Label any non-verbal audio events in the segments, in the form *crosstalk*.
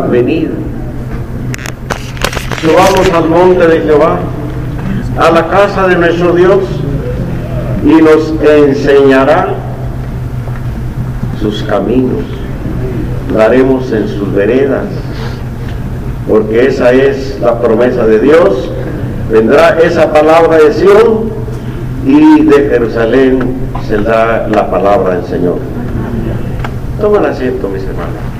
venid. Subamos al monte de Jehová, a la casa de nuestro Dios, y nos enseñará sus caminos. Daremos en sus veredas, porque esa es la promesa de Dios. Vendrá esa palabra de Sion y de Jerusalén da la palabra del Señor. Toman asiento, mis hermanos.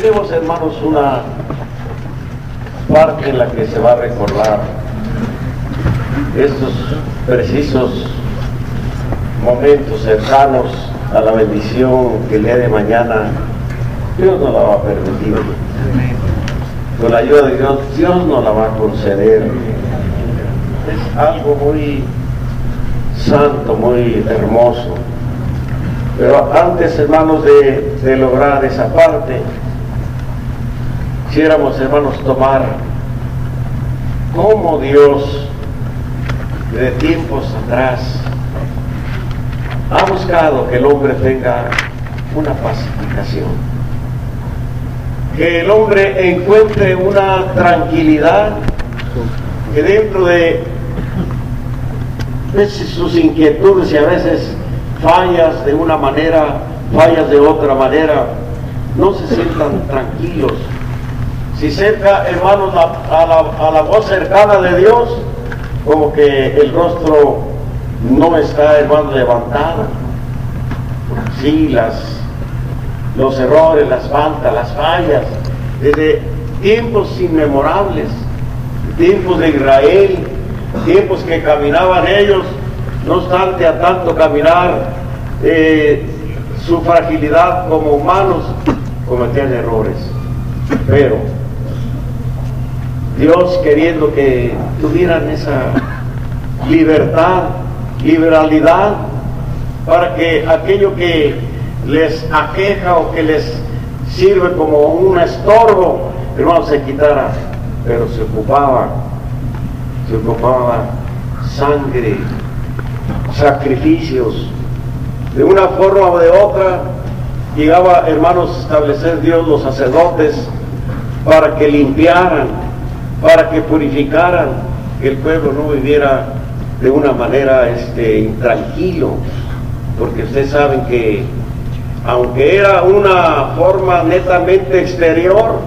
Tenemos, hermanos, una parte en la que se va a recordar estos precisos momentos cercanos a la bendición que el día de mañana Dios nos la va a permitir. Con la ayuda de Dios, Dios nos la va a conceder. Es algo muy santo, muy hermoso. Pero antes, hermanos, de, de lograr esa parte, quisiéramos, hermanos, tomar cómo Dios, de tiempos atrás, ha buscado que el hombre tenga una pacificación, que el hombre encuentre una tranquilidad, que dentro de veces sus inquietudes y a veces fallas de una manera, fallas de otra manera, no se sientan tranquilos. Si cerca, hermanos, a la, a la voz cercana de Dios, como que el rostro no está, hermano, levantado. Sí, las, los errores, las faltas, las fallas, desde tiempos inmemorables, tiempos de Israel, tiempos que caminaban ellos, no obstante a tanto caminar, eh, su fragilidad como humanos, cometían errores. Pero Dios queriendo que tuvieran esa libertad, liberalidad, para que aquello que les aqueja o que les sirve como un estorbo, hermano, se quitara, pero se ocupaba, se ocupaba sangre, sacrificios, de una forma o de otra, llegaba, hermanos, a establecer Dios los sacerdotes para que limpiaran, para que purificaran, que el pueblo no viviera de una manera este, intranquilo, porque ustedes saben que aunque era una forma netamente exterior,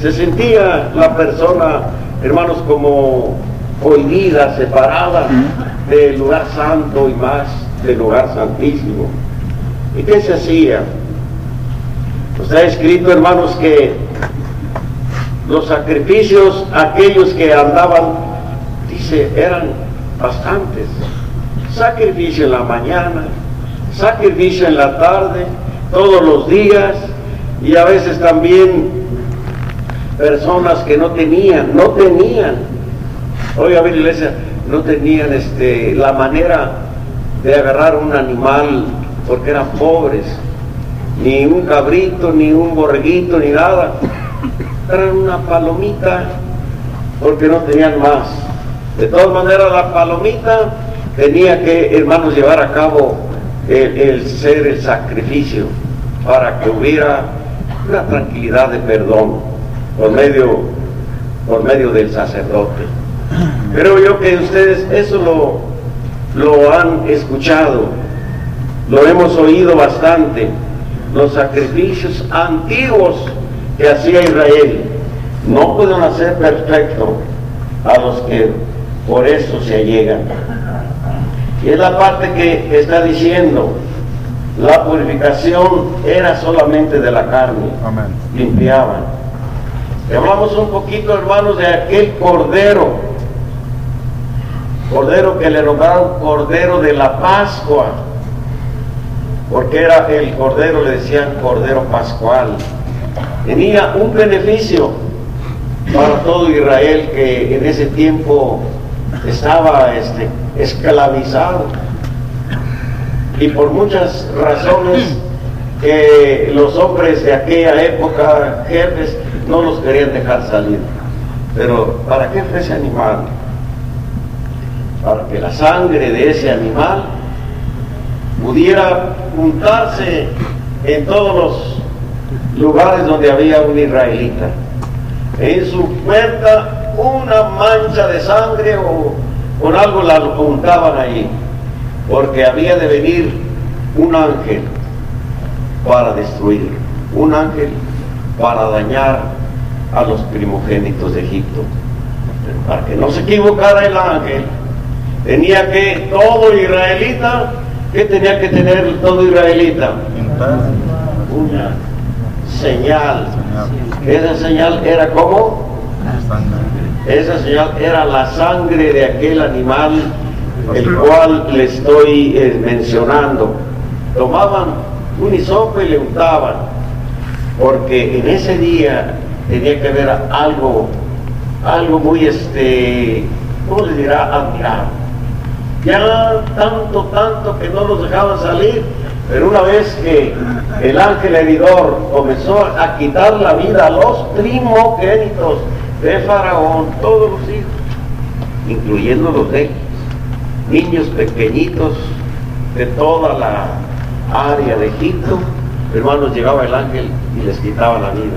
se sentía la persona, hermanos, como cohibida, separada del lugar santo y más del lugar santísimo. ¿Y qué se hacía? Pues ha escrito, hermanos, que los sacrificios, aquellos que andaban, dice, eran bastantes. Sacrificio en la mañana, sacrificio en la tarde, todos los días, y a veces también personas que no tenían, no tenían, oiga, ver iglesia, no tenían este, la manera de agarrar un animal porque eran pobres, ni un cabrito, ni un borreguito, ni nada, eran una palomita porque no tenían más. De todas maneras, la palomita tenía que, hermanos, llevar a cabo el, el ser el sacrificio para que hubiera una tranquilidad de perdón por medio, por medio del sacerdote. Creo yo que ustedes eso lo, lo han escuchado, lo hemos oído bastante, los sacrificios antiguos que hacía Israel no pueden hacer perfecto a los que por eso se allegan. Y es la parte que está diciendo, la purificación era solamente de la carne, Amén. limpiaban. Hablamos un poquito, hermanos, de aquel cordero, cordero que le nombraron cordero de la Pascua, porque era el cordero, le decían cordero pascual. Tenía un beneficio para todo Israel que en ese tiempo estaba este, esclavizado y por muchas razones que los hombres de aquella época, jefes, no los querían dejar salir. Pero ¿para qué fue ese animal? Para que la sangre de ese animal pudiera juntarse en todos los lugares donde había un israelita. En su puerta una mancha de sangre o con algo la juntaban ahí, porque había de venir un ángel para destruir, un ángel para dañar a los primogénitos de Egipto. Para que no se equivocara el ángel, tenía que todo israelita, ¿qué tenía que tener todo israelita? Una señal. Esa señal era como esa señal era la sangre de aquel animal el cual le estoy eh, mencionando. Tomaban un hisopo y le untaban, porque en ese día tenía que haber algo, algo muy, este, ¿cómo le dirá? Admirable. Ya tanto, tanto que no los dejaban salir, pero una vez que el ángel heridor comenzó a quitar la vida a los primogénitos de Faraón, todos los hijos, incluyendo los de niños pequeñitos de toda la área de Egipto, hermanos, llegaba el ángel y les quitaba la vida.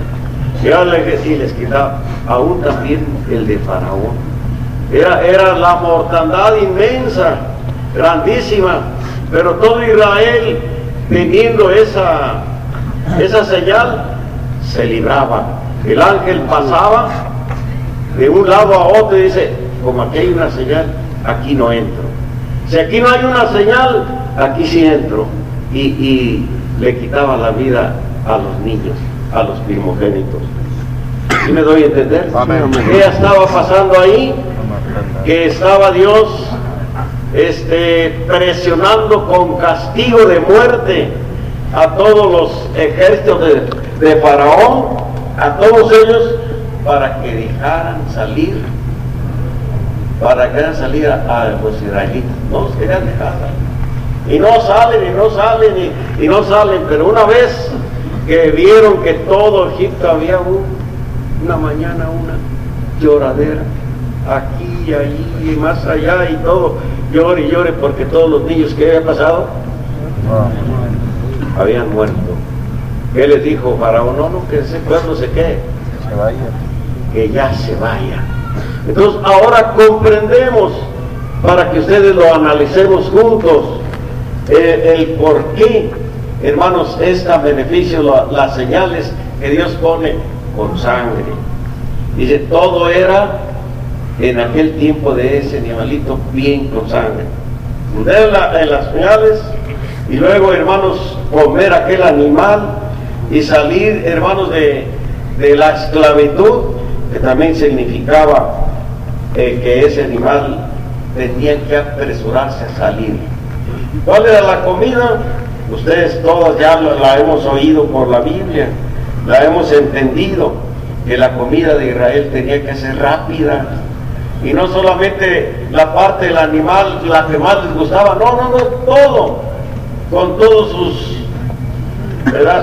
Llegaba el ángel y les quitaba, aún también el de Faraón. Era, era la mortandad inmensa, grandísima, pero todo Israel, teniendo esa, esa señal, se libraba. El ángel pasaba de un lado a otro y dice, como aquí hay una señal, aquí no entro. Si aquí no hay una señal, aquí sí entro. Y, le quitaba la vida a los niños, a los primogénitos. ¿Sí me doy a entender? ¿Qué estaba pasando ahí? Que estaba Dios este, presionando con castigo de muerte a todos los ejércitos de, Faraón, a todos ellos, para que dejaran salir, para que dejaran salir a, los israelitas. No los querían dejar Y no salen, y no salen, y, no salen. Pero una vez que vieron que todo Egipto había una mañana, una lloradera, aquí y allí y más allá y todo, llore y llore porque todos los niños que habían pasado habían muerto. ¿Qué les dijo Faraón? No, no, que ese pueblo se quede. Se vaya que ya se vaya. Entonces ahora comprendemos, para que ustedes lo analicemos juntos, eh, el por qué, hermanos, este beneficio, las señales que Dios pone con sangre. Dice, todo era en aquel tiempo de ese animalito bien con sangre. Poner en las señales y luego, hermanos, comer aquel animal y salir, hermanos, de, de la esclavitud que también significaba eh, que ese animal tenía que apresurarse a salir. ¿Cuál era la comida? Ustedes todas ya la hemos oído por la Biblia, la hemos entendido, que la comida de Israel tenía que ser rápida. Y no solamente la parte del animal, la que más les gustaba, no, no, no, todo, con todos sus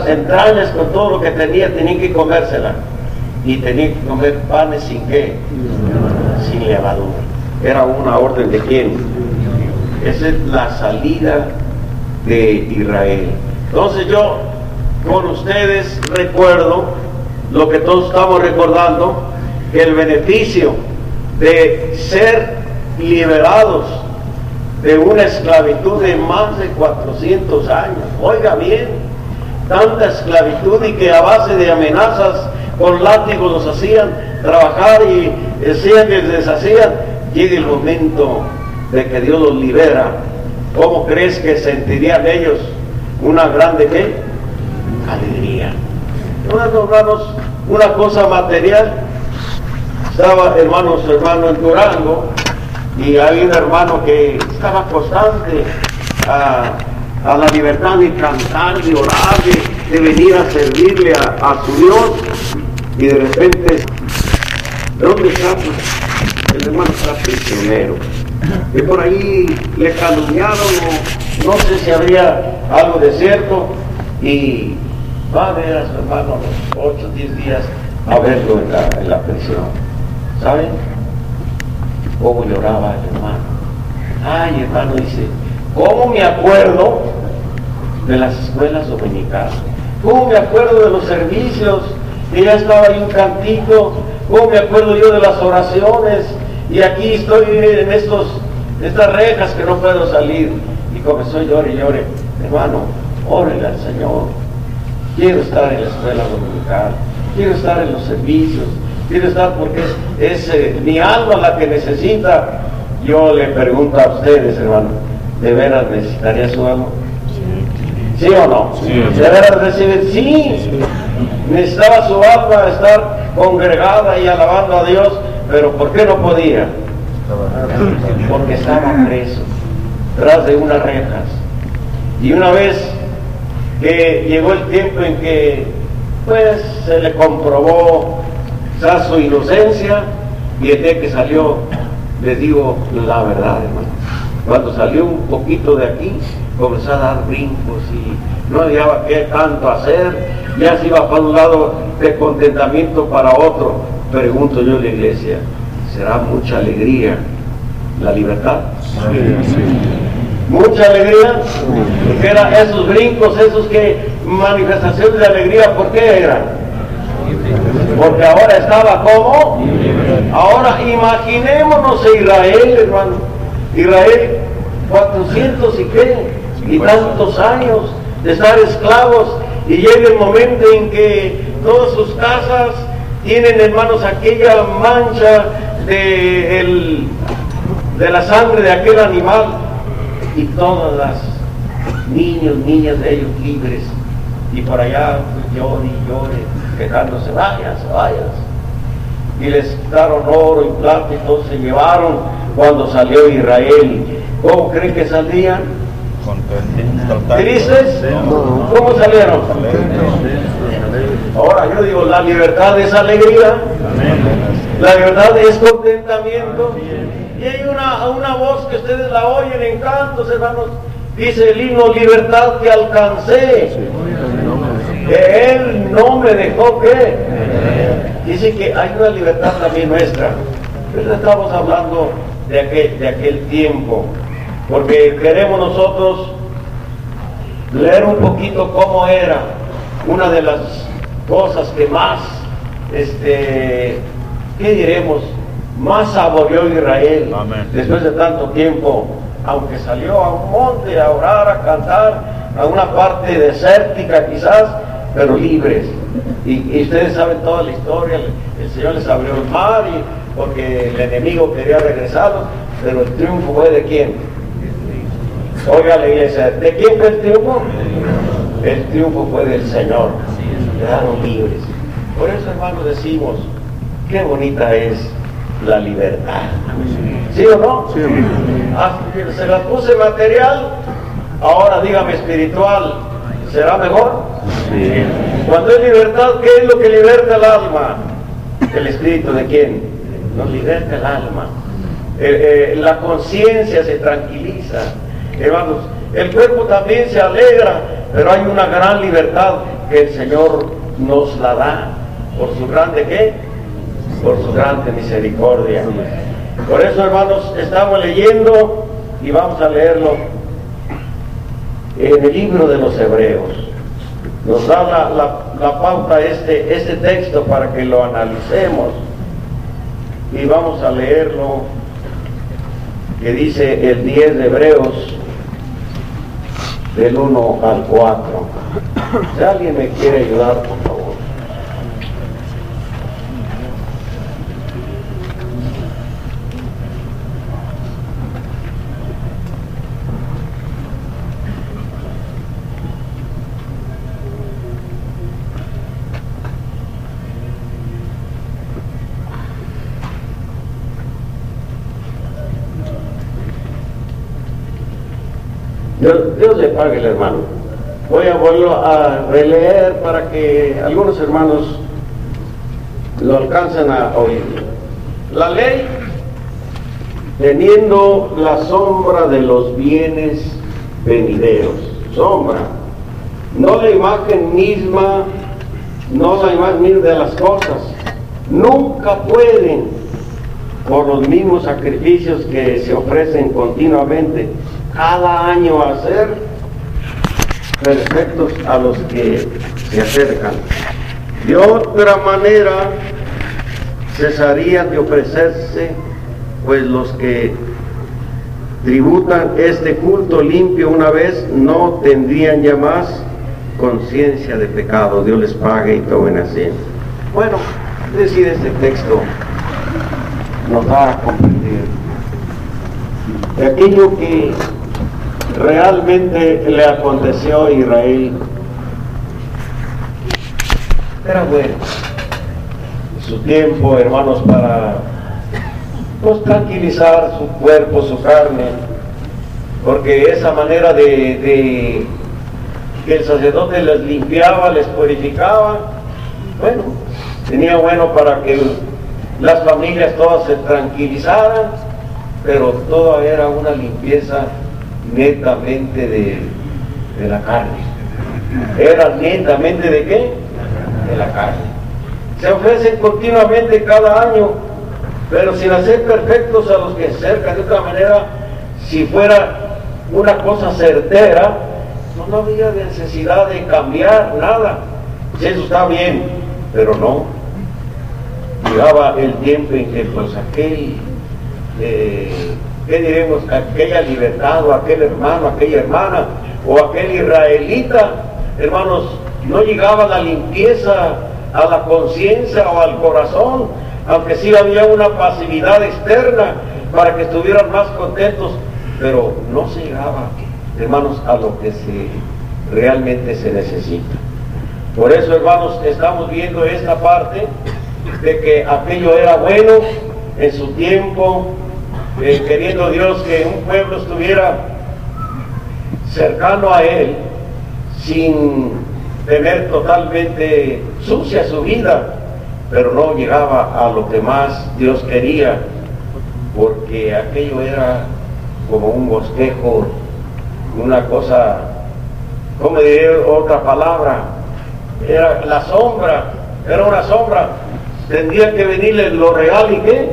entrañas, con todo lo que tenía, tenían que comérsela y tenía que comer panes sin qué, sin levadura. Era una orden de quién. Esa es la salida de Israel. Entonces yo con ustedes recuerdo lo que todos estamos recordando, el beneficio de ser liberados de una esclavitud de más de 400 años. Oiga bien, tanta esclavitud y que a base de amenazas con látigos los hacían trabajar y hacían y deshacían. Llega el momento de que Dios los libera. ¿Cómo crees que sentirían ellos una grande qué? Alegría. hermanos, una cosa material. Estaba hermanos, hermano en Durango y hay un hermano que estaba constante a, la libertad de cantar, de orar, de, venir a servirle a, a su Dios y de repente, dónde está? Pues, el hermano está prisionero. Y por ahí le calumniaron, no, no sé si habría algo de cierto, y va a ver a su hermano los 8 o 10 días a verlo en la, en la prisión. ¿Saben? ¿Cómo lloraba el hermano? Ay, hermano, dice, ¿cómo me acuerdo de las escuelas dominicales? ¿Cómo me acuerdo de los servicios? Y ya estaba ahí un cantito. ¿Cómo me acuerdo yo de las oraciones? Y aquí estoy en estos, estas rejas que no puedo salir. Y comenzó a llorar y llore. Hermano, órele al Señor. Quiero estar en la escuela dominical. Quiero estar en los servicios. Quiero estar porque es, eh, mi alma la que necesita. Yo le pregunto a ustedes, hermano, ¿de veras necesitaría su alma? ¿Sí o no? ¿De veras recibir? Sí. Necesitaba su alma estar congregada y alabando a Dios, pero ¿por qué no podía? Porque estaba preso, tras de unas rejas. Y una vez que llegó el tiempo en que pues se le comprobó su inocencia y el día que salió, les digo la verdad, hermano. Cuando salió un poquito de aquí, comenzó a dar brincos y no había qué tanto hacer, ya se iba para un lado de contentamiento para otro. Pregunto yo en la iglesia, ¿será mucha alegría la libertad? Mucha alegría, porque eran esos brincos, esos que manifestaciones de alegría, ¿por qué eran? Porque ahora estaba como. Ahora imaginémonos a Israel, hermano. Israel, 400 y qué, y tantos años de estar esclavos, y llega el momento en que todas sus casas tienen, hermanos, aquella mancha de, de la sangre de aquel animal, y todas las niños, niñas de ellos libres, y por allá llore y llore, quejándose, vayas, vayas. Y les quitaron oro y plata y todo se llevaron cuando salió Israel. ¿Cómo creen que salían? ¿Tristes? ¿Cómo salieron? Ahora yo digo, la libertad es alegría, la libertad es contentamiento. Y hay una, una voz que ustedes la oyen en cantos, hermanos. Dice el himno, libertad que alcancé. Que Él no me dejó que. Dice que hay una libertad también nuestra. Pero estamos hablando de aquel, de aquel tiempo. Porque queremos nosotros leer un poquito cómo era una de las cosas que más, este, ¿qué diremos? Más saboreó Israel después de tanto tiempo, aunque salió a un monte a orar, a cantar, a una parte desértica quizás, pero libres. Y, ustedes saben toda la historia, el, Señor les abrió el mar y, porque el enemigo quería regresarlos, pero el triunfo fue de quién? Oiga la iglesia, ¿de quién fue el triunfo? El triunfo fue del Señor. Quedaron libres. Por eso, hermanos, decimos, qué bonita es la libertad. ¿Sí o no? Sí. Ah, se la puse material, ahora dígame espiritual. ¿Será mejor? Sí. Cuando hay libertad, ¿qué es lo que liberta el alma? ¿El espíritu de quién? Nos liberta el alma. Eh, eh, la conciencia se tranquiliza. Hermanos, el cuerpo también se alegra, pero hay una gran libertad que el Señor nos la da. ¿Por su grande qué? Por su grande misericordia. Por eso, hermanos, estamos leyendo y vamos a leerlo en el libro de los Hebreos. Nos da la, pauta este, este texto para que lo analicemos y vamos a leerlo que dice el 10 de Hebreos del 1 al 4. Si alguien me quiere ayudar, por el hermano. Voy a volverlo a releer para que algunos hermanos lo alcancen a oír. La ley, teniendo la sombra de los bienes venideros, sombra, no la imagen misma, no la imagen misma de las cosas, nunca pueden por los mismos sacrificios que se ofrecen continuamente cada año a ser perfectos a los que se acercan. De otra manera, cesarían de ofrecerse, pues los que tributan este culto limpio una vez no tendrían ya más conciencia de pecado. Dios les pague y tomen así. Bueno, decir este texto nos da a comprender de aquello que realmente le aconteció a Israel. Era bueno. Su tiempo, hermanos, para pues, tranquilizar su cuerpo, su carne, porque esa manera de, que el sacerdote les limpiaba, les purificaba, bueno, tenía bueno para que las familias todas se tranquilizaran, pero toda era una limpieza netamente de, de la carne. Era netamente de qué? De la carne. Se ofrecen continuamente cada año, pero sin hacer perfectos a los que se acercan. De otra manera, si fuera una cosa certera, no, no había necesidad de cambiar nada. Si eso está bien, pero no llegaba el tiempo en que pues aquel, eh, ¿qué diremos? Aquella libertad o aquel hermano, aquella hermana o aquel israelita, hermanos, no llegaba la limpieza a la conciencia o al corazón, aunque sí había una pasividad externa para que estuvieran más contentos, pero no se llegaba, hermanos, a lo que se, realmente se necesita. Por eso, hermanos, estamos viendo esta parte de que aquello era bueno en su tiempo, eh, queriendo Dios que un pueblo estuviera cercano a Él sin tener totalmente sucia su vida, pero no llegaba a lo que más Dios quería, porque aquello era como un bosquejo, una cosa, ¿cómo diría otra palabra? Era la sombra, era una sombra Tendría que venir lo real y qué?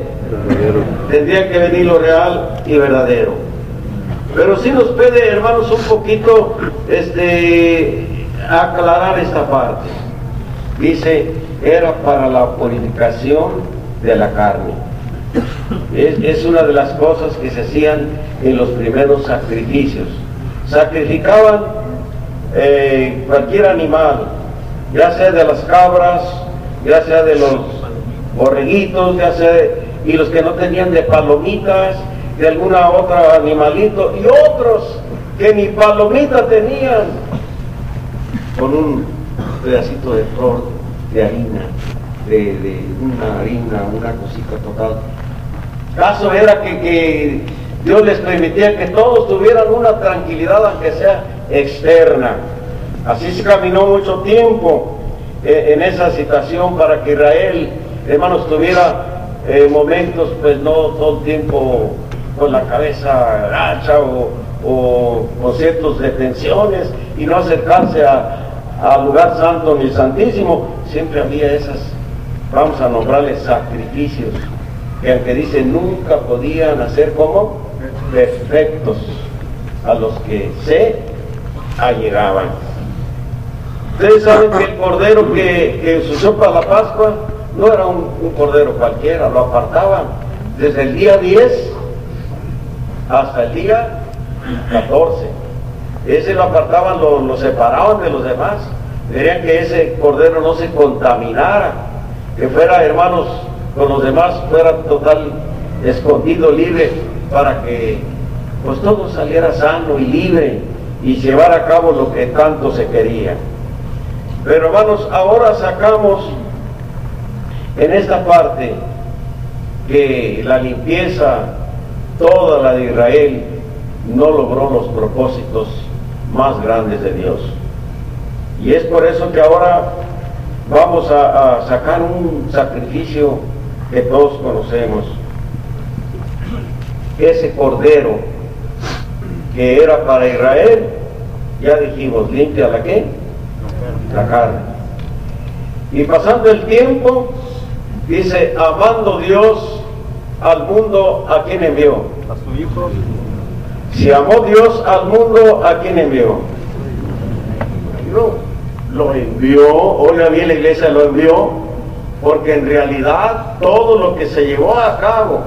Tendría que venir lo real y verdadero. Pero si nos pide, hermanos, un poquito este, aclarar esta parte. Dice, era para la purificación de la carne. Es, una de las cosas que se hacían en los primeros sacrificios. Sacrificaban eh, cualquier animal, ya sea de las cabras, ya sea de los borreguitos, ya sea, y los que no tenían de palomitas, de alguna otra animalito, y otros que ni palomita tenían, con un pedacito de flor, de harina, de, una harina, una cosita total. Caso era que, que Dios les permitía que todos tuvieran una tranquilidad, aunque sea externa. Así se caminó mucho tiempo eh, en esa situación para que Israel hermanos, tuviera eh, momentos, pues no todo el tiempo con la cabeza gacha o, o con ciertas detenciones y no acercarse al lugar santo ni santísimo, siempre había esas, vamos a nombrarles sacrificios, que aunque dice nunca podían hacer como perfectos a los que se allegaban. Ustedes saben que el cordero que, que usó para la Pascua no era un, cordero cualquiera, lo apartaban desde el día 10 hasta el día 14. Ese lo apartaban, lo, separaban de los demás. Querían que ese cordero no se contaminara, que fuera, hermanos, con los demás, fuera total escondido, libre, para que pues todo saliera sano y libre y llevar a cabo lo que tanto se quería. Pero hermanos, ahora sacamos en esta parte que la limpieza, toda la de Israel, no logró los propósitos más grandes de Dios. Y es por eso que ahora vamos a, sacar un sacrificio que todos conocemos. Ese cordero que era para Israel, ya dijimos, limpia la qué? La carne. Y pasando el tiempo, Dice, amando Dios al mundo, ¿a quién envió? A su hijo. Si amó Dios al mundo, ¿a quién envió? No, lo envió, oiga bien la iglesia lo envió, porque en realidad todo lo que se llevó a cabo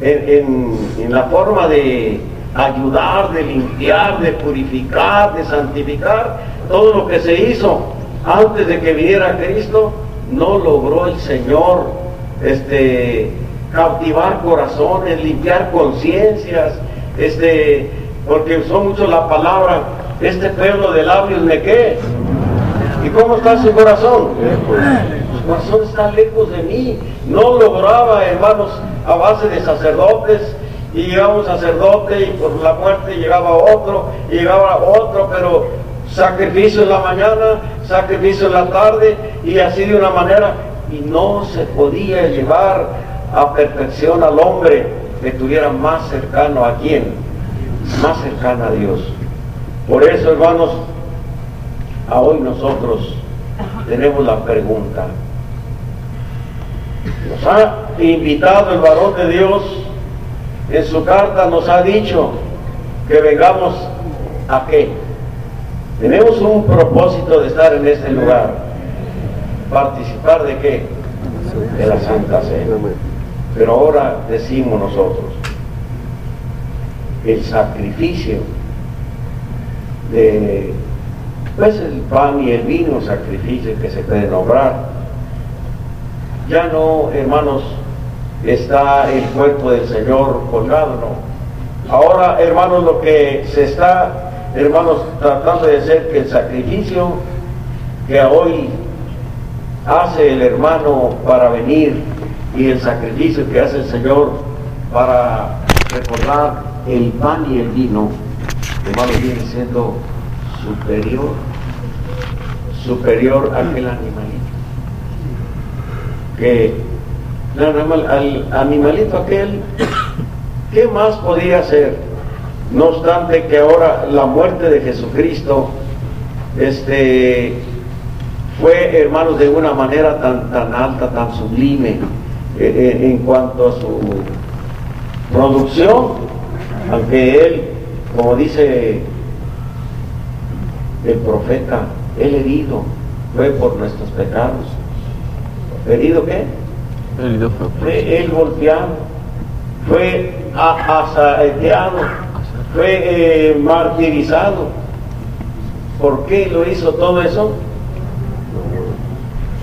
en, en- en la forma de ayudar, de limpiar, de purificar, de santificar, todo lo que se hizo antes de que viniera Cristo, no logró el Señor este, cautivar corazones, limpiar conciencias, este, porque usó mucho la palabra, este pueblo de labios me qué. ¿Y cómo está su corazón? Su corazón está lejos de mí. No lograba, hermanos, a base de sacerdotes, y llegaba un sacerdote y por la muerte llegaba otro, y llegaba otro, pero sacrificio en la mañana, sacrificio en la tarde, y así de una manera, y no se podía llevar a perfección al hombre que estuviera más cercano a quién, más cercano a Dios. Por eso, hermanos, a hoy nosotros tenemos la pregunta. Nos ha invitado el varón de Dios, en su carta nos ha dicho que vengamos a qué. Tenemos un propósito de estar en este lugar. ¿Participar de qué? De la Santa Cena. Pero ahora decimos nosotros, el sacrificio de pues el pan y el vino, sacrificio que se puede nombrar. Ya no, hermanos, está el cuerpo del Señor colgado, no. Ahora, hermanos, lo que se está, hermanos, tratando de hacer que el sacrificio que hoy hace el hermano para venir y el sacrificio que hace el Señor para recordar el pan y el vino, hermano, viene siendo superior, superior a aquel animalito. Que al animalito aquel, ¿qué más podía hacer? No obstante que ahora la muerte de Jesucristo, este, fue, hermanos, de una manera tan, tan alta, tan sublime, eh, eh, en cuanto a su producción, aunque él, como dice el profeta, el herido fue por nuestros pecados. ¿Herido qué? Herido fue por Fue él golpeado, fue asaeteado, fue eh, martirizado. ¿Por qué lo hizo todo eso?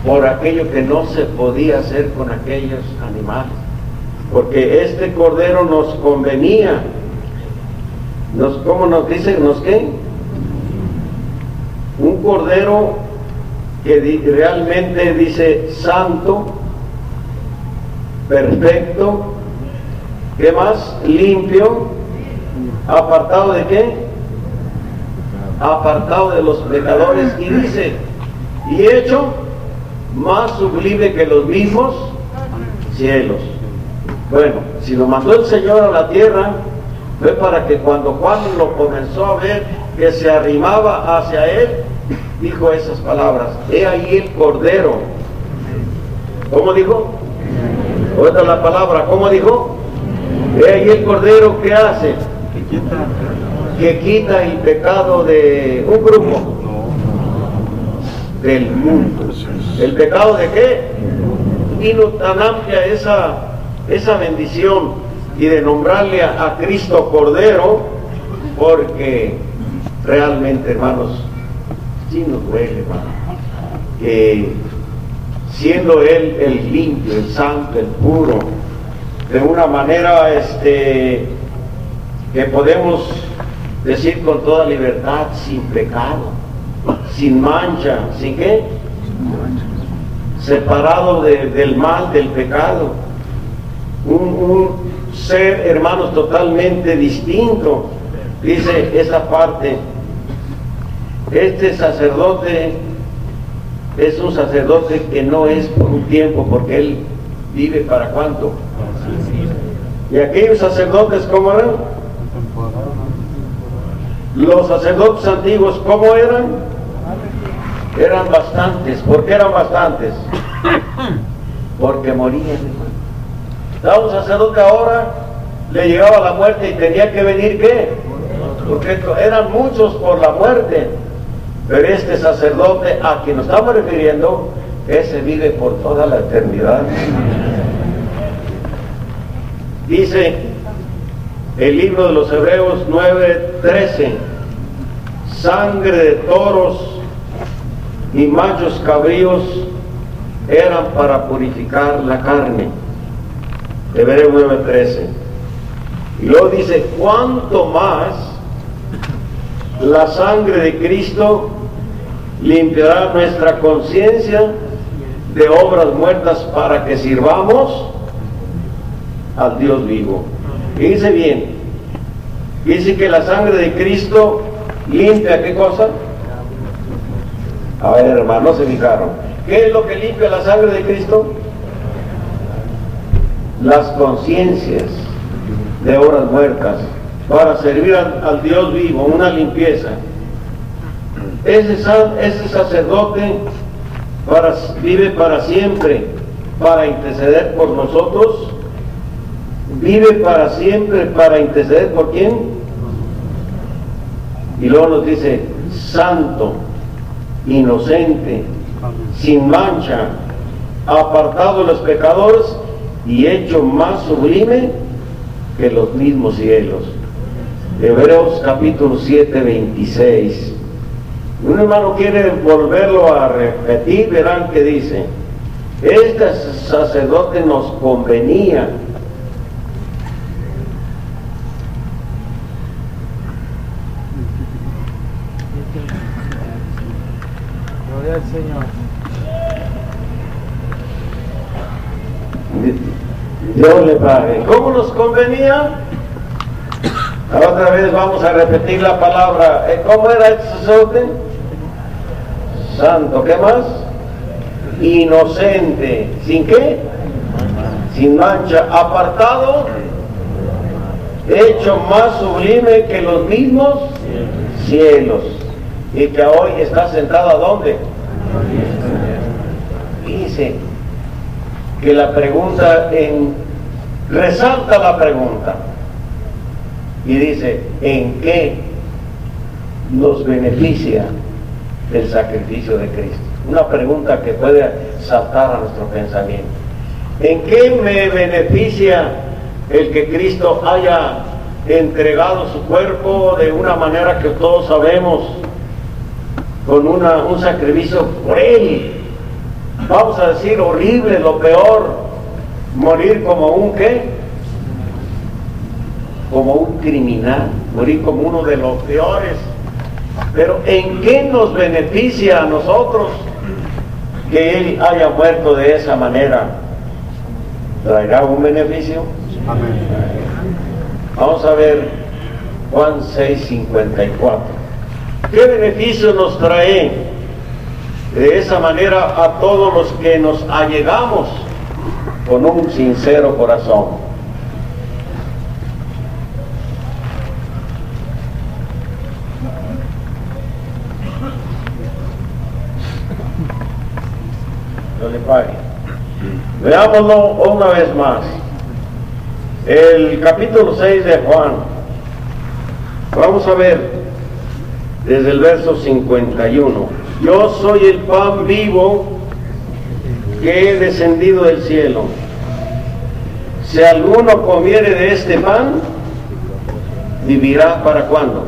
Por aquello que no se podía hacer con aquellos animales. Porque este cordero nos convenía. Nos, ¿Cómo nos dice? ¿Nos qué? Un cordero que realmente dice santo, perfecto, ¿qué más? Limpio, apartado de qué? Apartado de los pecadores y dice, y hecho más sublime que los mismos cielos. Bueno, si lo mandó el Señor a la tierra, fue para que cuando Juan lo comenzó a ver que se arrimaba hacia él, dijo esas palabras, he ahí el cordero. ¿Cómo dijo? Otra la palabra, ¿cómo dijo? He ahí el cordero que hace, que quita. el pecado de un grupo, del mundo. ¿El pecado de qué? Vino tan amplia esa, esa bendición y de nombrarle a, a Cristo Cordero, porque realmente, hermanos, sí nos duele, hermano, que siendo Él el limpio, el santo, el puro, de una manera este, que podemos decir con toda libertad, sin pecado, sin mancha, sin qué? Separado de- del mal, del pecado. Un, un ser, hermanos, totalmente distinto. Dice esa parte, este sacerdote es un sacerdote que no es por un tiempo, porque él vive para cuánto. Y aquellos sacerdotes, ¿cómo eran? Los sacerdotes antiguos, ¿cómo eran? Eran bastantes. ¿Por qué eran bastantes? Porque morían. A un sacerdote ahora le llegaba la muerte y tenía que venir qué? Porque eran muchos por la muerte. Pero este sacerdote a quien nos estamos refiriendo, ese vive por toda la eternidad. Dice el libro de los Hebreos 9:13, sangre de toros y machos cabríos eran para purificar la carne. Hebreos 9:13. Y luego dice, ¿cuánto más la sangre de Cristo limpiará nuestra conciencia de obras muertas para que sirvamos al Dios vivo? Y dice bien, dice que la sangre de Cristo limpia qué cosa? A ver, hermano, se fijaron. ¿Qué es lo que limpia la sangre de Cristo? Las conciencias de obras muertas para servir al, Dios vivo, una limpieza. Ese, ese sacerdote para, vive para siempre, para interceder por nosotros, vive para siempre, para interceder por quién. Y luego nos dice, santo, inocente, sin mancha, apartado de los pecadores y hecho más sublime que los mismos cielos. Hebreos capítulo 7, 26. Un hermano quiere volverlo a repetir, verán que dice, este sacerdote nos convenía. Gloria al Señor. Dios le pague. ¿Cómo nos convenía? *coughs* Otra vez vamos a repetir la palabra. Eh, ¿Cómo era este sacerdote? Santo. ¿Qué más? Inocente. ¿Sin qué? Sin mancha. Apartado. Hecho más sublime que los mismos cielos. Y que hoy está sentado a dónde? Dice que la pregunta en resalta la pregunta y dice, ¿en qué nos beneficia el sacrificio de Cristo? Una pregunta que puede saltar a nuestro pensamiento. ¿En qué me beneficia el que Cristo haya entregado su cuerpo de una manera que todos sabemos, con una, un sacrificio cruel? Vamos a decir horrible, lo peor, morir como un qué? como un criminal, morir como uno de los peores. Pero ¿en qué nos beneficia a nosotros que Él haya muerto de esa manera? ¿Traerá un beneficio? Amén. Vamos a ver Juan 6:54. ¿Qué beneficio nos trae de esa manera a todos los que nos allegamos con un sincero corazón? Dios le pague. Veámoslo una vez más. El capítulo 6 de Juan. Vamos a ver desde el verso 51. Yo soy el pan vivo que he descendido del cielo. Si alguno comiere de este pan, vivirá para cuándo?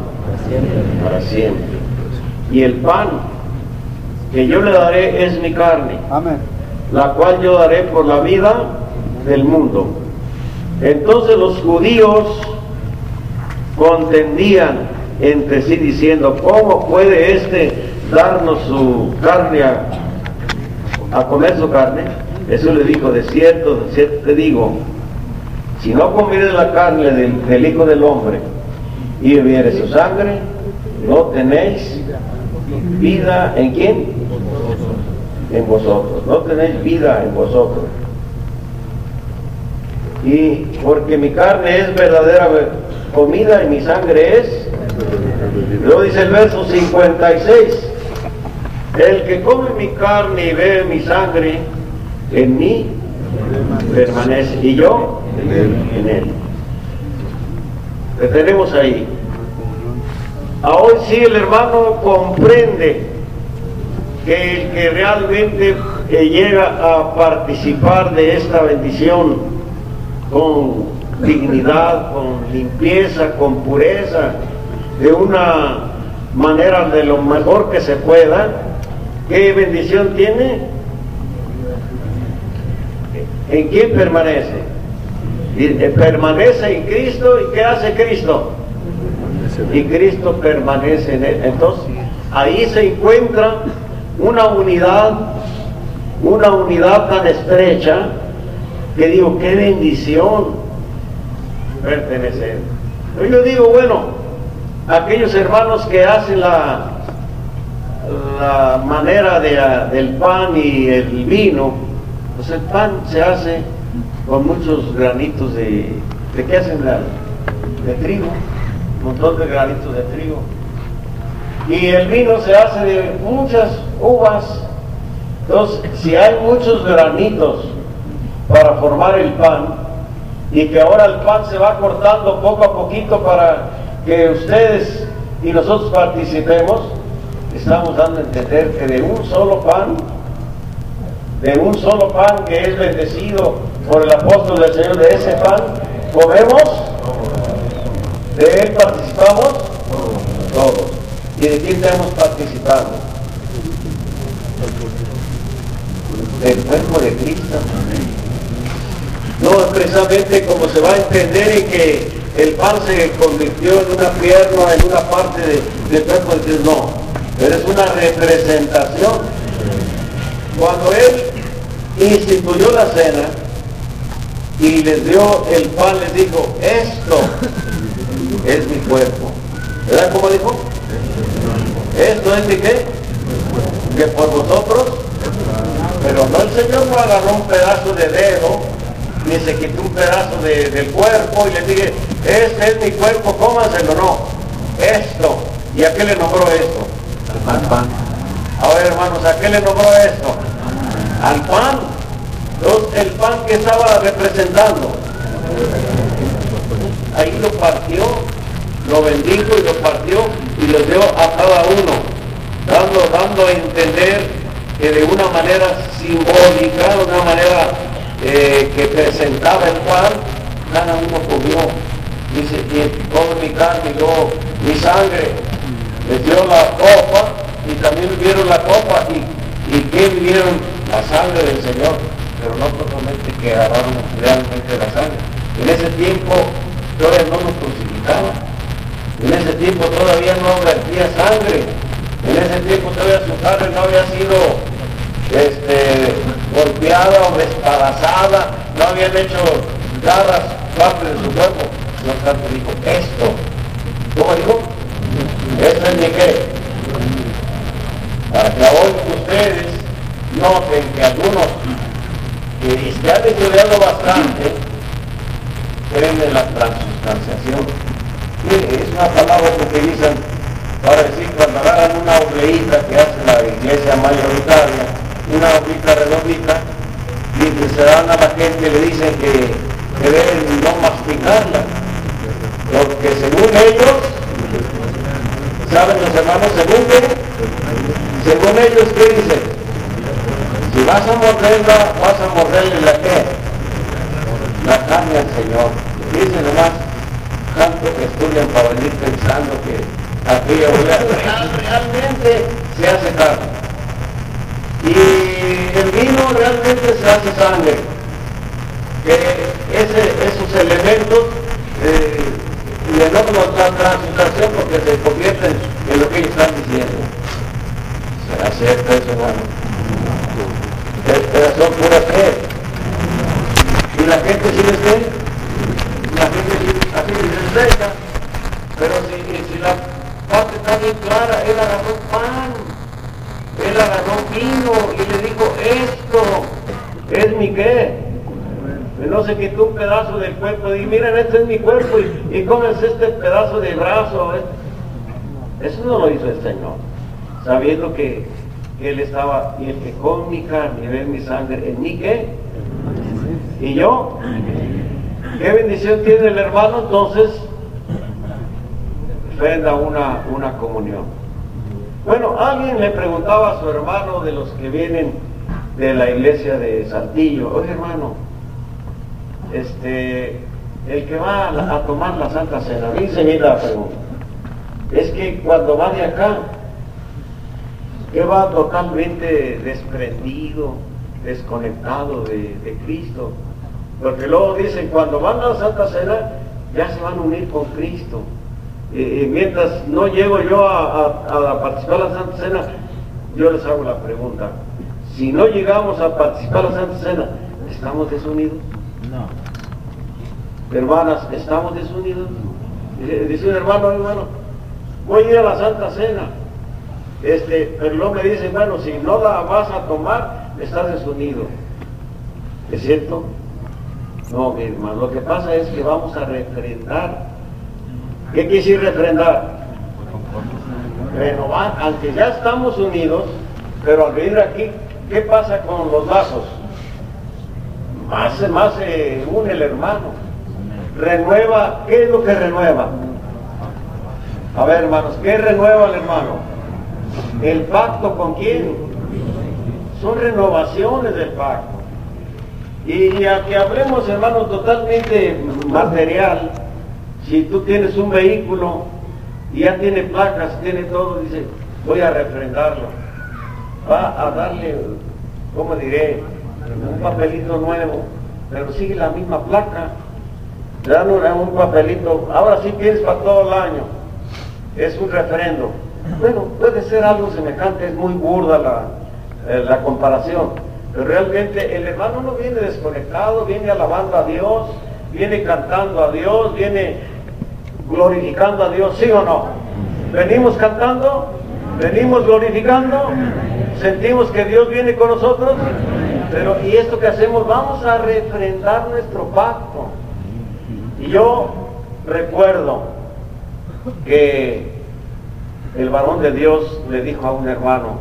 Para siempre. Y el pan que yo le daré es mi carne, Amén. la cual yo daré por la vida del mundo. Entonces los judíos contendían entre sí diciendo, ¿cómo puede este darnos su carne a, a comer su carne? Jesús le dijo, de cierto, de cierto te digo, si no comieres la carne del, Hijo del Hombre y bebieres su sangre, no tenéis vida en quién? En vosotros. No tenéis vida en vosotros. Y porque mi carne es verdadera comida y mi sangre es. Luego dice el verso 56. El que come mi carne y bebe mi sangre, en mí permanece. Y yo en él. Le tenemos ahí. Ahora sí el hermano comprende que el que realmente eh, llega a participar de esta bendición con dignidad, con limpieza, con pureza, de una manera de lo mejor que se pueda, ¿qué bendición tiene? ¿En quién permanece? Eh, permanece en Cristo y ¿qué hace Cristo? Y Cristo permanece en él. Entonces, ahí se encuentra una unidad, una unidad tan estrecha que digo, qué bendición pertenecer. Yo digo, bueno, aquellos hermanos que hacen la, la manera de, del pan y el vino, pues el pan se hace con muchos granitos de, ¿de qué hacen? de trigo, un montón de granitos de trigo. Y el vino se hace de muchas uvas. Entonces, si hay muchos granitos para formar el pan, y que ahora el pan se va cortando poco a poquito para que ustedes y nosotros participemos, estamos dando a entender que de un solo pan, de un solo pan que es bendecido por el apóstol del Señor, de ese pan comemos, de él participamos todos. ¿Y de quién estamos participando? Del cuerpo de Cristo. No precisamente como se va a entender en que el pan se convirtió en una pierna, en una parte de, del cuerpo de Cristo, no, pero es una representación. Cuando él instituyó la cena, y les dio el pan, les dijo, esto es mi cuerpo. ¿Verdad cómo dijo? Esto es mi qué? Que por vosotros, pero no el Señor no agarró un pedazo de dedo, ni se quitó un pedazo del cuerpo y le dije, este es mi cuerpo, cómanselo, no. Esto. ¿Y a qué le nombró esto? Al pan. A ver hermanos, ¿a qué le nombró esto? Al pan el pan que estaba representando. Ahí lo partió, lo bendijo y lo partió y lo dio a cada uno, dando, dando a entender que de una manera simbólica, de una manera eh, que presentaba el pan, cada uno comió. Dice, mi carne y yo mi sangre. Les dio la copa y también vieron la copa y, y ¿qué vieron? La sangre del Señor pero no totalmente que agarraron realmente la sangre. En ese tiempo todavía no nos crucificaban, en ese tiempo todavía no vertía sangre, en ese tiempo todavía su carne no había sido este, golpeada o despedazada, no habían hecho garras parte de su cuerpo. No tanto dijo, esto, ¿cómo dijo? Esto es mi qué. Para que hoy ustedes noten que algunos que ya han estudiado bastante, creen en la transustanciación. es una palabra que utilizan para decir cuando agarran una obleíta que hace la iglesia mayoritaria, una oblita redondita, y se dan a la gente le dicen que, que deben no masticarla, porque según ellos, ¿saben los hermanos según qué? Según ellos, ¿qué dicen? Si vas a morderla, vas a morderle la qué? La carne al Señor. Dice nomás, tanto que estudian para venir pensando que aquella real, realmente se hace carne. Y el vino realmente se hace sangre. Que esos elementos eh, le no la transmutación porque se convierten en lo que ellos están diciendo. ¿Será cierto eso, hermano? son pura fe. Y la gente sí les la gente sí, deja. Pero si, si la parte está bien clara, él agarró pan, él agarró vino y le dijo, esto es mi qué. No se quitó un pedazo del cuerpo y miren, este es mi cuerpo y, y cómense este pedazo de brazo. Eso no lo hizo el Señor, sabiendo que él estaba, y el que con mi carne ve mi sangre, en mí qué? ¿Y yo? ¿Qué bendición tiene el hermano? Entonces, ofrenda una, una comunión. Bueno, alguien le preguntaba a su hermano de los que vienen de la iglesia de Saltillo, oye hermano, este, el que va a, tomar la Santa Cena, dice la pregunta, es que cuando va de acá, que va totalmente desprendido, desconectado de, Cristo, porque luego dicen, cuando van a la Santa Cena, ya se van a unir con Cristo. Y, mientras no llego yo a, participar en la Santa Cena, yo les hago la pregunta. Si no llegamos a participar en la Santa Cena, ¿estamos desunidos? No. Hermanas, ¿estamos desunidos? Dice, un hermano, hermano, voy a ir a la Santa Cena. Este, pero luego me dice, bueno, si no la vas a tomar, estás desunido. ¿Es cierto? No, mi hermano, lo que pasa es que vamos a refrendar. ¿Qué quise refrendar? Renovar, aunque ya estamos unidos, pero al venir aquí, ¿qué pasa con los lazos? Más, más se une el hermano. Renueva, ¿qué es lo que renueva? A ver, hermanos, ¿qué renueva el hermano? ¿El pacto con quién? Son renovaciones del pacto. Y a que hablemos, hermano, totalmente material, si tú tienes un vehículo y ya tiene placas, tiene todo, dice, voy a refrendarlo. Va a darle, ¿cómo diré? Un papelito nuevo, pero sigue la misma placa. Le dan un, papelito, ahora sí tienes para todo el año. Es un refrendo. Bueno, puede ser algo semejante, es muy burda la, eh, la comparación pero realmente el hermano no viene desconectado, viene alabando a Dios, viene cantando a Dios, viene glorificando a Dios, ¿sí o no? Venimos cantando, venimos glorificando, sentimos que Dios viene con nosotros, pero ¿y esto que hacemos? Vamos a refrendar nuestro pacto. Y yo recuerdo que el varón de Dios le dijo a un hermano,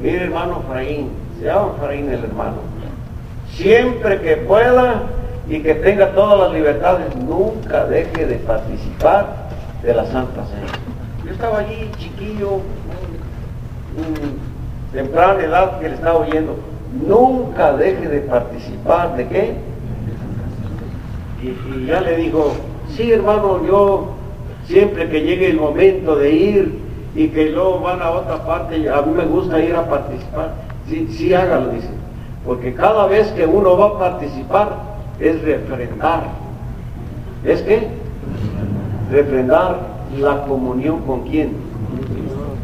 mire hermano Fraín, se llama Efraín el hermano. Siempre que pueda y que tenga todas las libertades, nunca deje de participar de la Santa Cena. Yo estaba allí chiquillo, temprana edad que le estaba oyendo, nunca deje de participar de qué. Y, ya le digo, sí hermano, yo siempre que llegue el momento de ir y que luego van a otra parte, a mí me gusta ir a participar. Sí, sí hágalo, dice. Porque cada vez que uno va a participar es refrendar. ¿Es qué? Refrendar la comunión con quién.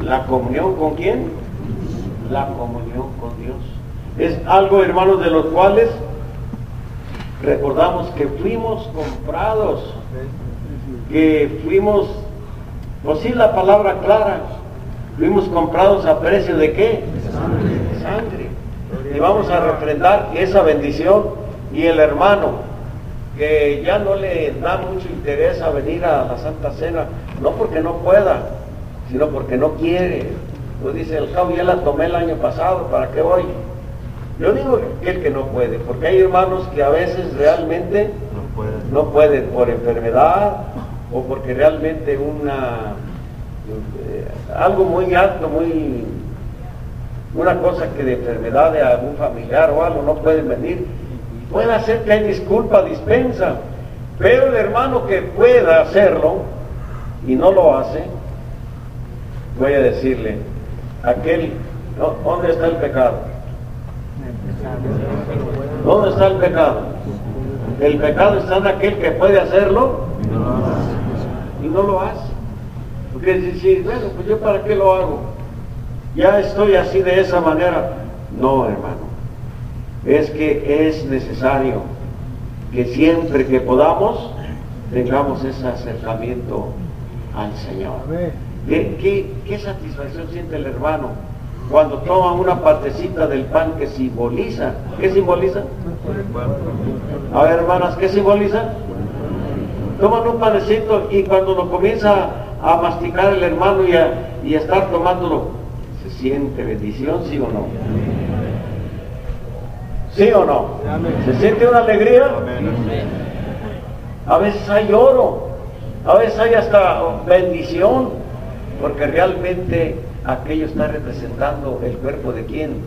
¿La comunión con quién? La comunión con Dios. Es algo, hermanos, de los cuales recordamos que fuimos comprados, que fuimos, pues sí, la palabra clara, fuimos comprados a precio de qué? sangre. Y vamos a refrendar esa bendición y el hermano que ya no le da mucho interés a venir a la Santa Cena, no porque no pueda, sino porque no quiere. Pues dice, el cabo ya la tomé el año pasado, ¿para qué voy? Yo digo el que no puede, porque hay hermanos que a veces realmente no pueden, por enfermedad o porque realmente una eh, algo muy alto, muy una cosa que de enfermedad de algún familiar o algo no pueden venir, puede ser que hay disculpa, dispensa, pero el hermano que pueda hacerlo y no lo hace, voy a decirle, aquel, ¿dónde está el pecado? ¿Dónde está el pecado? El pecado está en aquel que puede hacerlo y no lo hace. Porque dice, bueno, pues yo para qué lo hago ya estoy así de esa manera. No, hermano. Es que es necesario que siempre que podamos tengamos ese acercamiento al Señor. ¿Qué, qué, satisfacción siente el hermano cuando toma una partecita del pan que simboliza? ¿Qué simboliza? A ver, hermanas, ¿qué simboliza? Toman un panecito y cuando lo comienza a masticar el hermano y a, y estar tomándolo, siente bendición, sí o no. ¿Sí o no? ¿Se siente una alegría? A veces hay oro, a veces hay hasta bendición, porque realmente aquello está representando el cuerpo de quién?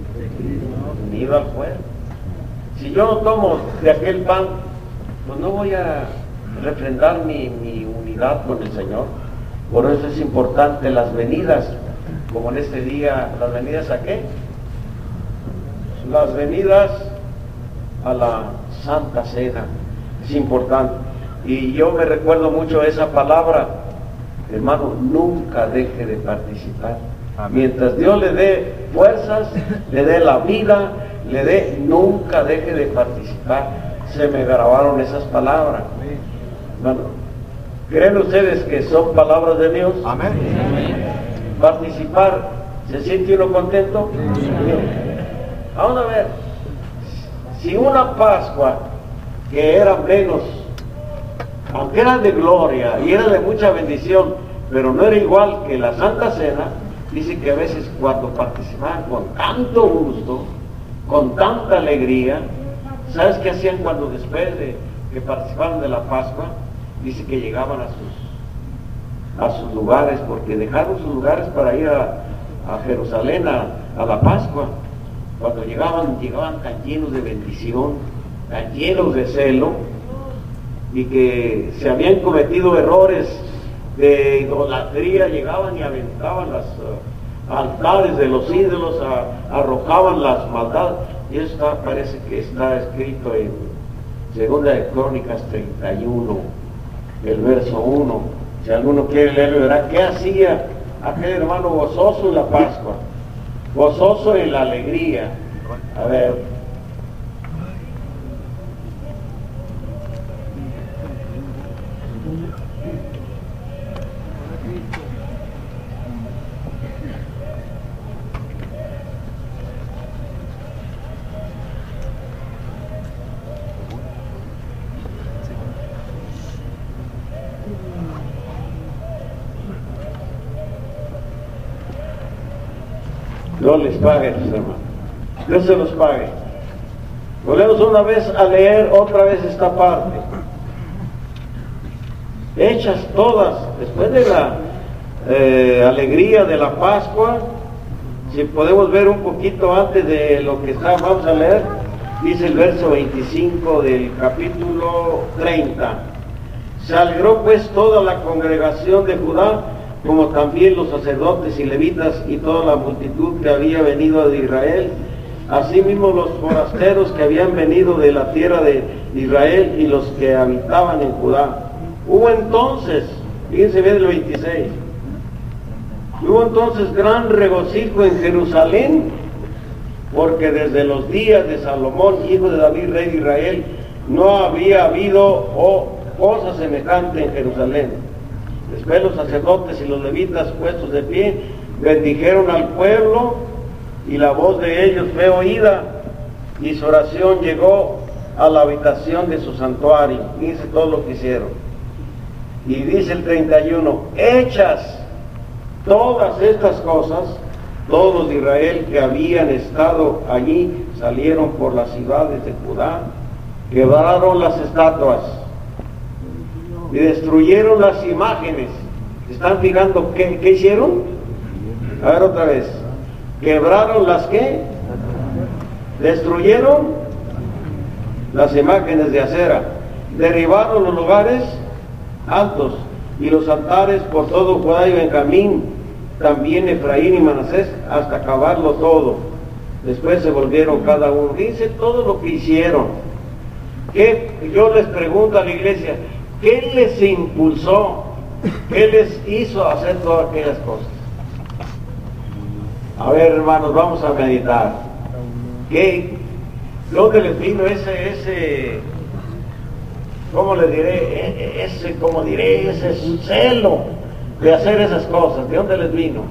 Unido al cuerpo. Si yo no tomo de aquel pan, pues no voy a refrendar mi, mi unidad con el Señor. Por eso es importante las venidas, como en este día, las venidas a qué? Las venidas a la Santa Cena. Es importante. Y yo me recuerdo mucho esa palabra, hermano, nunca deje de participar. Mientras Dios le dé fuerzas, le dé la vida, le dé, nunca deje de participar. Se me grabaron esas palabras. Bueno, ¿creen ustedes que son palabras de Dios? Amén. Participar, ¿se siente uno contento? Vamos a ver, si una Pascua que era menos, aunque era de gloria y era de mucha bendición, pero no era igual que la Santa Cena, dice que a veces cuando participaban con tanto gusto, con tanta alegría, ¿sabes qué hacían cuando después de que participaban de la Pascua? Dice que llegaban a sus, a sus lugares, porque dejaron sus lugares para ir a, Jerusalén a la Pascua cuando llegaban, llegaban tan llenos de bendición, tan llenos de celo, y que se habían cometido errores de idolatría, llegaban y aventaban los uh, altares de los ídolos, arrojaban las maldades. Y eso parece que está escrito en Segunda de Crónicas 31, el verso 1. Si alguno quiere leerlo, verá qué hacía aquel hermano gozoso en la Pascua gozoso en la alegría. A ver. Pague, hermanos. Dios se los pague. Volvemos una vez a leer otra vez esta parte. Hechas todas, después de la eh, alegría de la Pascua, si podemos ver un poquito antes de lo que está, vamos a leer, dice el verso 25 del capítulo 30. Se alegró pues toda la congregación de Judá como también los sacerdotes y levitas y toda la multitud que había venido de Israel, asimismo los forasteros que habían venido de la tierra de Israel y los que habitaban en Judá. Hubo entonces, fíjense bien el 26, hubo entonces gran regocijo en Jerusalén, porque desde los días de Salomón, hijo de David, rey de Israel, no había habido oh, cosa semejante en Jerusalén Después los sacerdotes y los levitas puestos de pie bendijeron al pueblo y la voz de ellos fue oída y su oración llegó a la habitación de su santuario. Dice todo lo que hicieron. Y dice el 31, hechas todas estas cosas, todos de Israel que habían estado allí salieron por las ciudades de Judá, quebraron las estatuas y destruyeron las imágenes. ¿Están fijando qué, qué hicieron? A ver otra vez. ¿Quebraron las qué? Destruyeron las imágenes de acera. Derribaron los lugares altos y los altares por todo Judá y Benjamín, también Efraín y Manasés, hasta acabarlo todo. Después se volvieron cada uno. Dice todo lo que hicieron. ¿Qué? Yo les pregunto a la iglesia, ¿Qué les impulsó? ¿Qué les hizo hacer todas aquellas cosas? A ver, hermanos, vamos a meditar. ¿Qué? ¿Dónde les vino ese, ese, cómo le diré, e, e, ese, cómo diré, ese celo de hacer esas cosas? ¿De dónde les vino?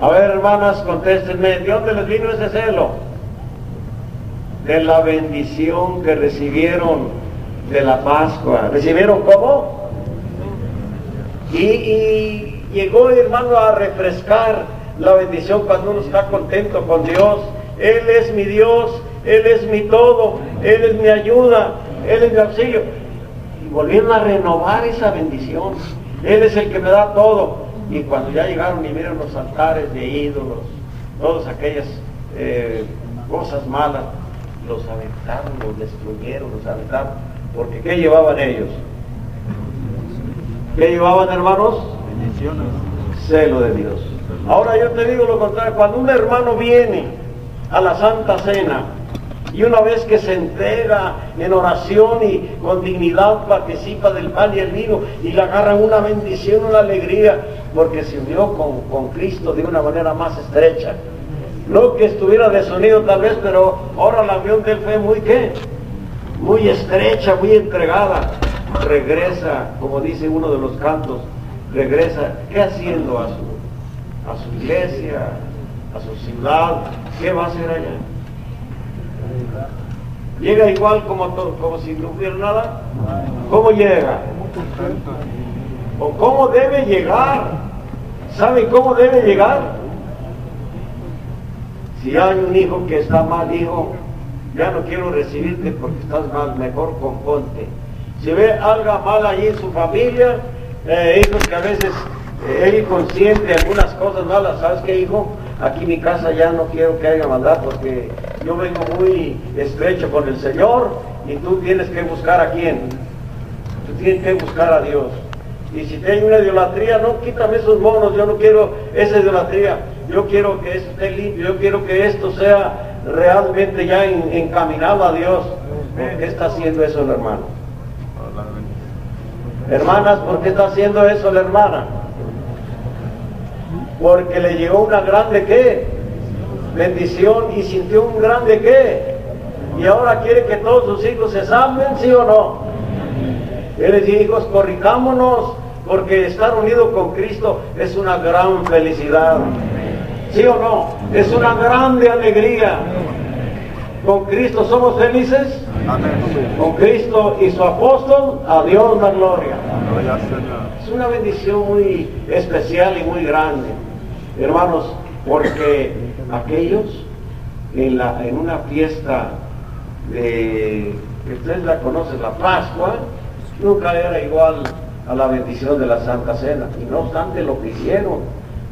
A ver, hermanas, contéstenme, ¿de dónde les vino ese celo? De la bendición que recibieron de la Pascua. ¿Recibieron cómo? Y, llegó hermano a refrescar la bendición cuando uno está contento con Dios Él es mi Dios, Él es mi todo, Él es mi ayuda, Él es mi auxilio. Volvieron a renovar esa bendición. Él es el que me da todo. Y cuando ya llegaron y vieron los altares de ídolos, todas aquellas eh, cosas malas, los aventaron, los destruyeron, los aventaron. Porque ¿qué llevaban ellos? ¿Qué llevaban hermanos? Bendiciones. Celo de Dios. Ahora yo te digo lo contrario, cuando un hermano viene a la Santa Cena y una vez que se entrega en oración y con dignidad participa del pan y el vino y le agarran una bendición, una alegría, porque se unió con, con Cristo de una manera más estrecha. No que estuviera desunido tal vez, pero ahora la unión de él fue muy qué? Muy estrecha, muy entregada. Regresa, como dice uno de los cantos, regresa, ¿qué haciendo a su, a su iglesia, a su ciudad? ¿Qué va a hacer allá? Llega igual como, como si no hubiera nada. ¿Cómo llega? ¿O cómo debe llegar? ¿Sabe cómo debe llegar? Si hay un hijo que está mal, hijo, ya no quiero recibirte porque estás mal, mejor componte. Si ve algo mal allí en su familia, eh, hijos que a veces eh, él consciente algunas cosas malas, ¿sabes qué hijo? Aquí en mi casa ya no quiero que haya maldad porque yo vengo muy estrecho con el Señor y tú tienes que buscar a quién. Tú tienes que buscar a Dios. Y si te hay una idolatría, no, quítame esos monos, yo no quiero esa idolatría. Yo quiero que esto esté limpio, yo quiero que esto sea realmente ya en- encaminado a Dios. ¿Por qué está haciendo eso el hermano? Hermanas, ¿por qué está haciendo eso la hermana? Porque le llegó una grande qué? Bendición y sintió un grande qué? Y ahora quiere que todos sus hijos se salven, ¿sí o no? Él les hijos, corrijámonos, porque estar unido con Cristo es una gran felicidad. ¿Sí o no? Es una grande alegría. Con Cristo somos felices. Con Cristo y su apóstol, a Dios la gloria. Es una bendición muy especial y muy grande, hermanos, porque aquellos en, una fiesta de, que ustedes la conocen, la Pascua, nunca era igual a la bendición de la Santa Cena. Y no obstante lo que hicieron,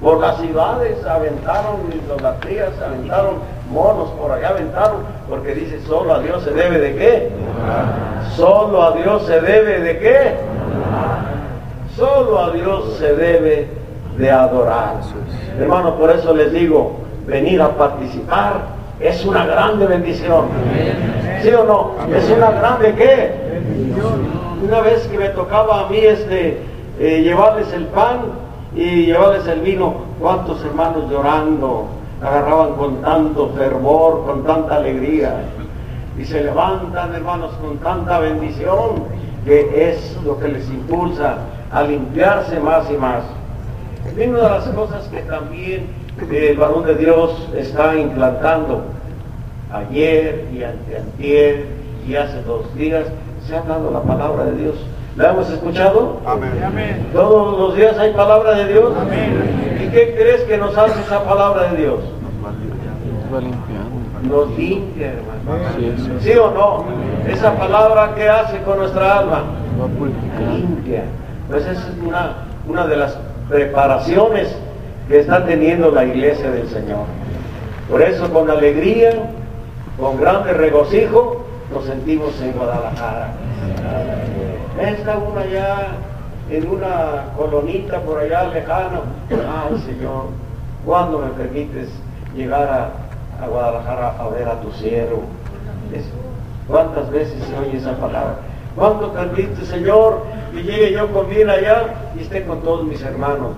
por las ciudades aventaron idolatrías, aventaron monos por allá, aventaron, porque dice, solo a Dios se debe de qué? Solo a Dios se debe de qué? Solo a Dios se debe de adorar. Hermano, por eso les digo, venir a participar es una grande bendición. ¿Sí o no? Es una grande qué? Una vez que me tocaba a mí este eh, llevarles el pan y llevarles el vino, cuántos hermanos llorando, agarraban con tanto fervor, con tanta alegría. Y se levantan, hermanos, con tanta bendición, que es lo que les impulsa a limpiarse más y más. Y una de las cosas que también el varón de Dios está implantando, ayer y anteantier y hace dos días, se ha dado la palabra de Dios. ¿La hemos escuchado? Amén. Todos los días hay palabra de Dios. Amén. ¿Y qué crees que nos hace esa palabra de Dios? va limpiando. Nos limpia, hermano. Sí, eso ¿Sí o no? Esa palabra que hace con nuestra alma, va purificando. limpia. Pues esa es una, una de las preparaciones que está teniendo la iglesia del Señor. Por eso con alegría, con grande regocijo, nos sentimos en Guadalajara. Está uno allá en una colonita por allá lejano. Ay Señor, ¿cuándo me permites llegar a, a Guadalajara a ver a tu siervo? ¿Cuántas veces se oye esa palabra? ¿Cuánto permite, Señor, que llegue yo con bien allá y esté con todos mis hermanos?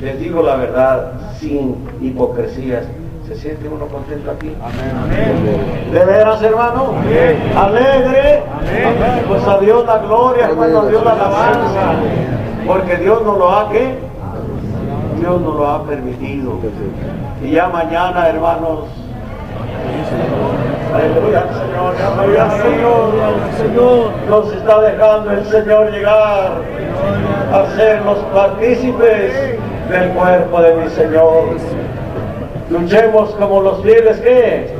Les digo la verdad, sin hipocresías. ¿Se siente uno contento aquí? Amén. ¿De veras, hermano? Amén. ¿Alegre? Amén. Pues a Dios la gloria, hermano, a Dios la alabanza. Porque Dios nos lo ha, ¿qué? Dios nos lo ha permitido. Y ya mañana, hermanos, Aleluya, Señor, aleluya, Señor, Señor, nos está dejando el Señor llegar a ser los partícipes del cuerpo de mi Señor. Luchemos como los fieles que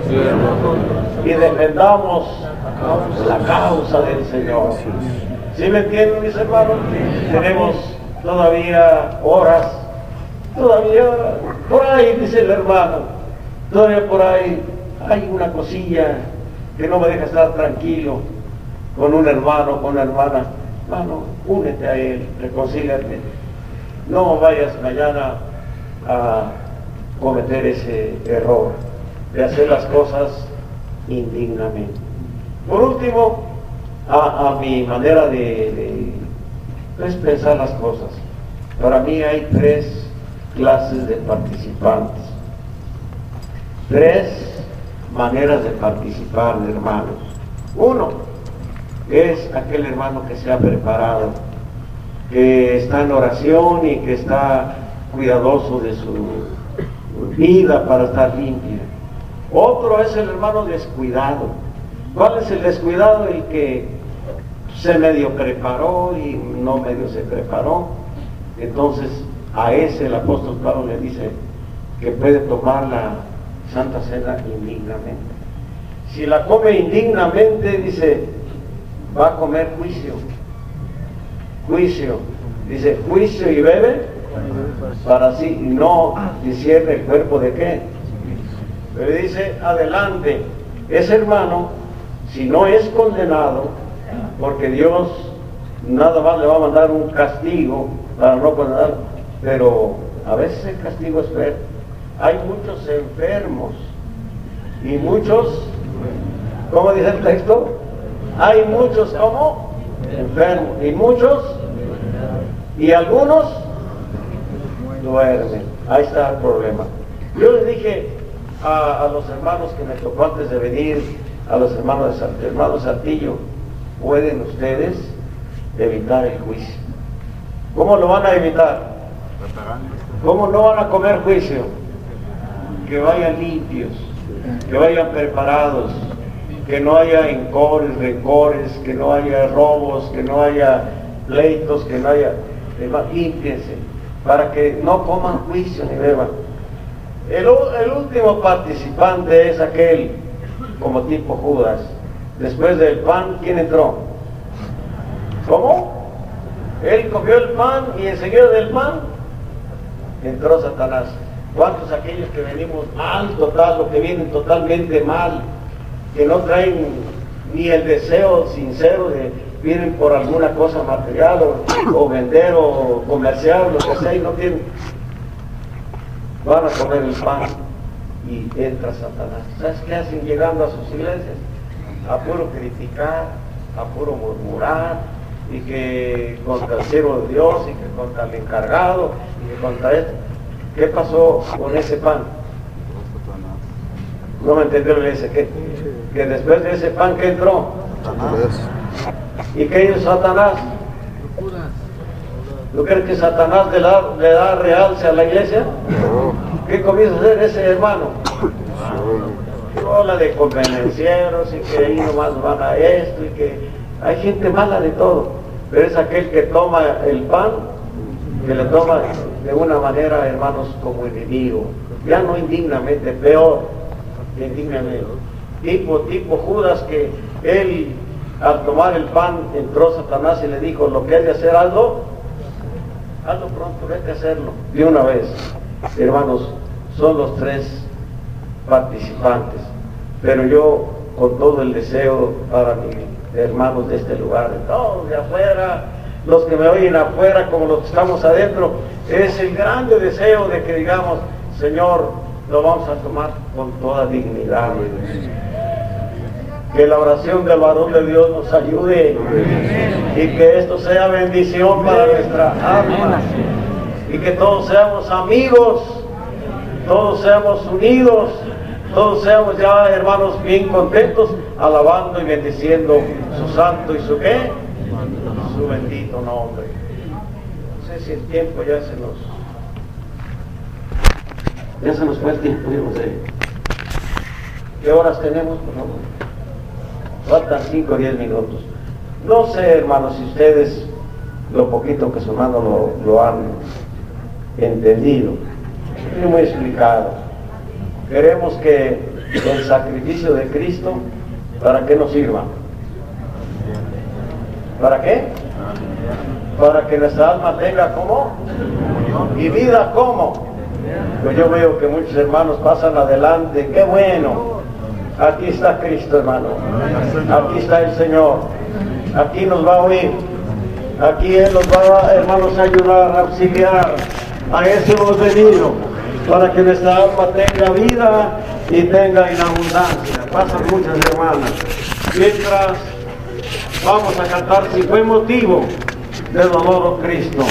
y defendamos la causa del Señor. ¿Sí me entienden mis hermanos? Tenemos todavía horas, todavía por ahí, dice el hermano, todavía por ahí hay una cosilla que no me deja estar tranquilo con un hermano, con una hermana. Hermano, únete a él, reconcíliate. No vayas mañana a cometer ese error de hacer las cosas indignamente. Por último, a, mi manera de, de pensar las cosas, para mí hay tres clases de participantes, tres maneras de participar, hermanos. Uno es aquel hermano que se ha preparado, que está en oración y que está cuidadoso de su vida para estar limpia. Otro es el hermano descuidado. ¿Cuál es el descuidado? El que se medio preparó y no medio se preparó. Entonces a ese el apóstol Pablo le dice que puede tomar la Santa Cena indignamente. Si la come indignamente, dice, va a comer juicio. Juicio. Dice, juicio y bebe para sí no discierne el cuerpo de qué. Pero dice, adelante, ese hermano, si no es condenado, porque Dios nada más le va a mandar un castigo para no condenar, pero a veces el castigo es ver. Hay muchos enfermos y muchos, ¿cómo dice el texto? Hay muchos como enfermos y muchos y algunos duermen. Ahí está el problema. Yo les dije a, los hermanos que me tocó antes de venir, a los hermanos de Salt- hermano Saltillo, pueden ustedes evitar el juicio. ¿Cómo lo van a evitar? ¿Cómo no van a comer juicio? Que vayan limpios, que vayan preparados, que no haya encores, rencores, que no haya robos, que no haya pleitos, que no haya... Límpiense, para que no coman juicio ni beban. El, último participante es aquel, como tipo Judas. Después del pan, ¿quién entró? ¿Cómo? Él comió el pan y enseguida del pan entró Satanás. ¿Cuántos aquellos que venimos mal total, o que vienen totalmente mal, que no traen ni el deseo sincero de vienen por alguna cosa material o, vender o comercial, lo que sea, y no tienen, van a comer el pan y entra Satanás. ¿Sabes qué hacen llegando a sus iglesias? A puro criticar, a puro murmurar, y que contra el siervo de Dios, y que contra el encargado, y que contra esto. ¿Qué pasó con ese pan? No me entendió le dice que, que después de ese pan que entró, ¿y qué hizo Satanás? ¿No crees que Satanás le da, le da realce a la iglesia? ¿Qué comienza a hacer ese hermano? Habla de convenencieros y que ahí nomás van a esto y que hay gente mala de todo, pero es aquel que toma el pan, que le toma de una manera, hermanos, como enemigo, ya no indignamente, peor indignamente. Tipo, tipo Judas que él al tomar el pan entró Satanás y le dijo, lo que hay de hacer, hazlo, hazlo pronto, vete a hacerlo, de una vez. Hermanos, son los tres participantes, pero yo con todo el deseo para mis hermanos de este lugar, de todos de afuera, los que me oyen afuera como los que estamos adentro, es el grande deseo de que digamos, Señor, lo vamos a tomar con toda dignidad. Que la oración del varón de Dios nos ayude y que esto sea bendición para nuestra alma y que todos seamos amigos, todos seamos unidos, todos seamos ya hermanos bien contentos, alabando y bendiciendo su santo y su qué, su bendito nombre. No sé si el tiempo ya se nos, ya se nos fue el tiempo, yo no sé. ¿Qué horas tenemos? Faltan 5 o 10 minutos. No sé, hermanos, si ustedes lo poquito que su hermano lo, lo han entendido. Estoy muy explicado. queremos que el sacrificio de Cristo, ¿para qué nos sirva? ¿Para qué? Para que nuestra alma tenga como y vida como. Pues yo veo que muchos hermanos pasan adelante, qué bueno. Aquí está Cristo, hermano. Aquí está el Señor. Aquí nos va a oír. Aquí Él nos va, hermanos, a ayudar, a auxiliar. A eso hemos venido, para que nuestra alma tenga vida y tenga en abundancia. Pasan muchas hermanas. Mientras vamos a cantar si fue motivo del dolor, oh Cristo.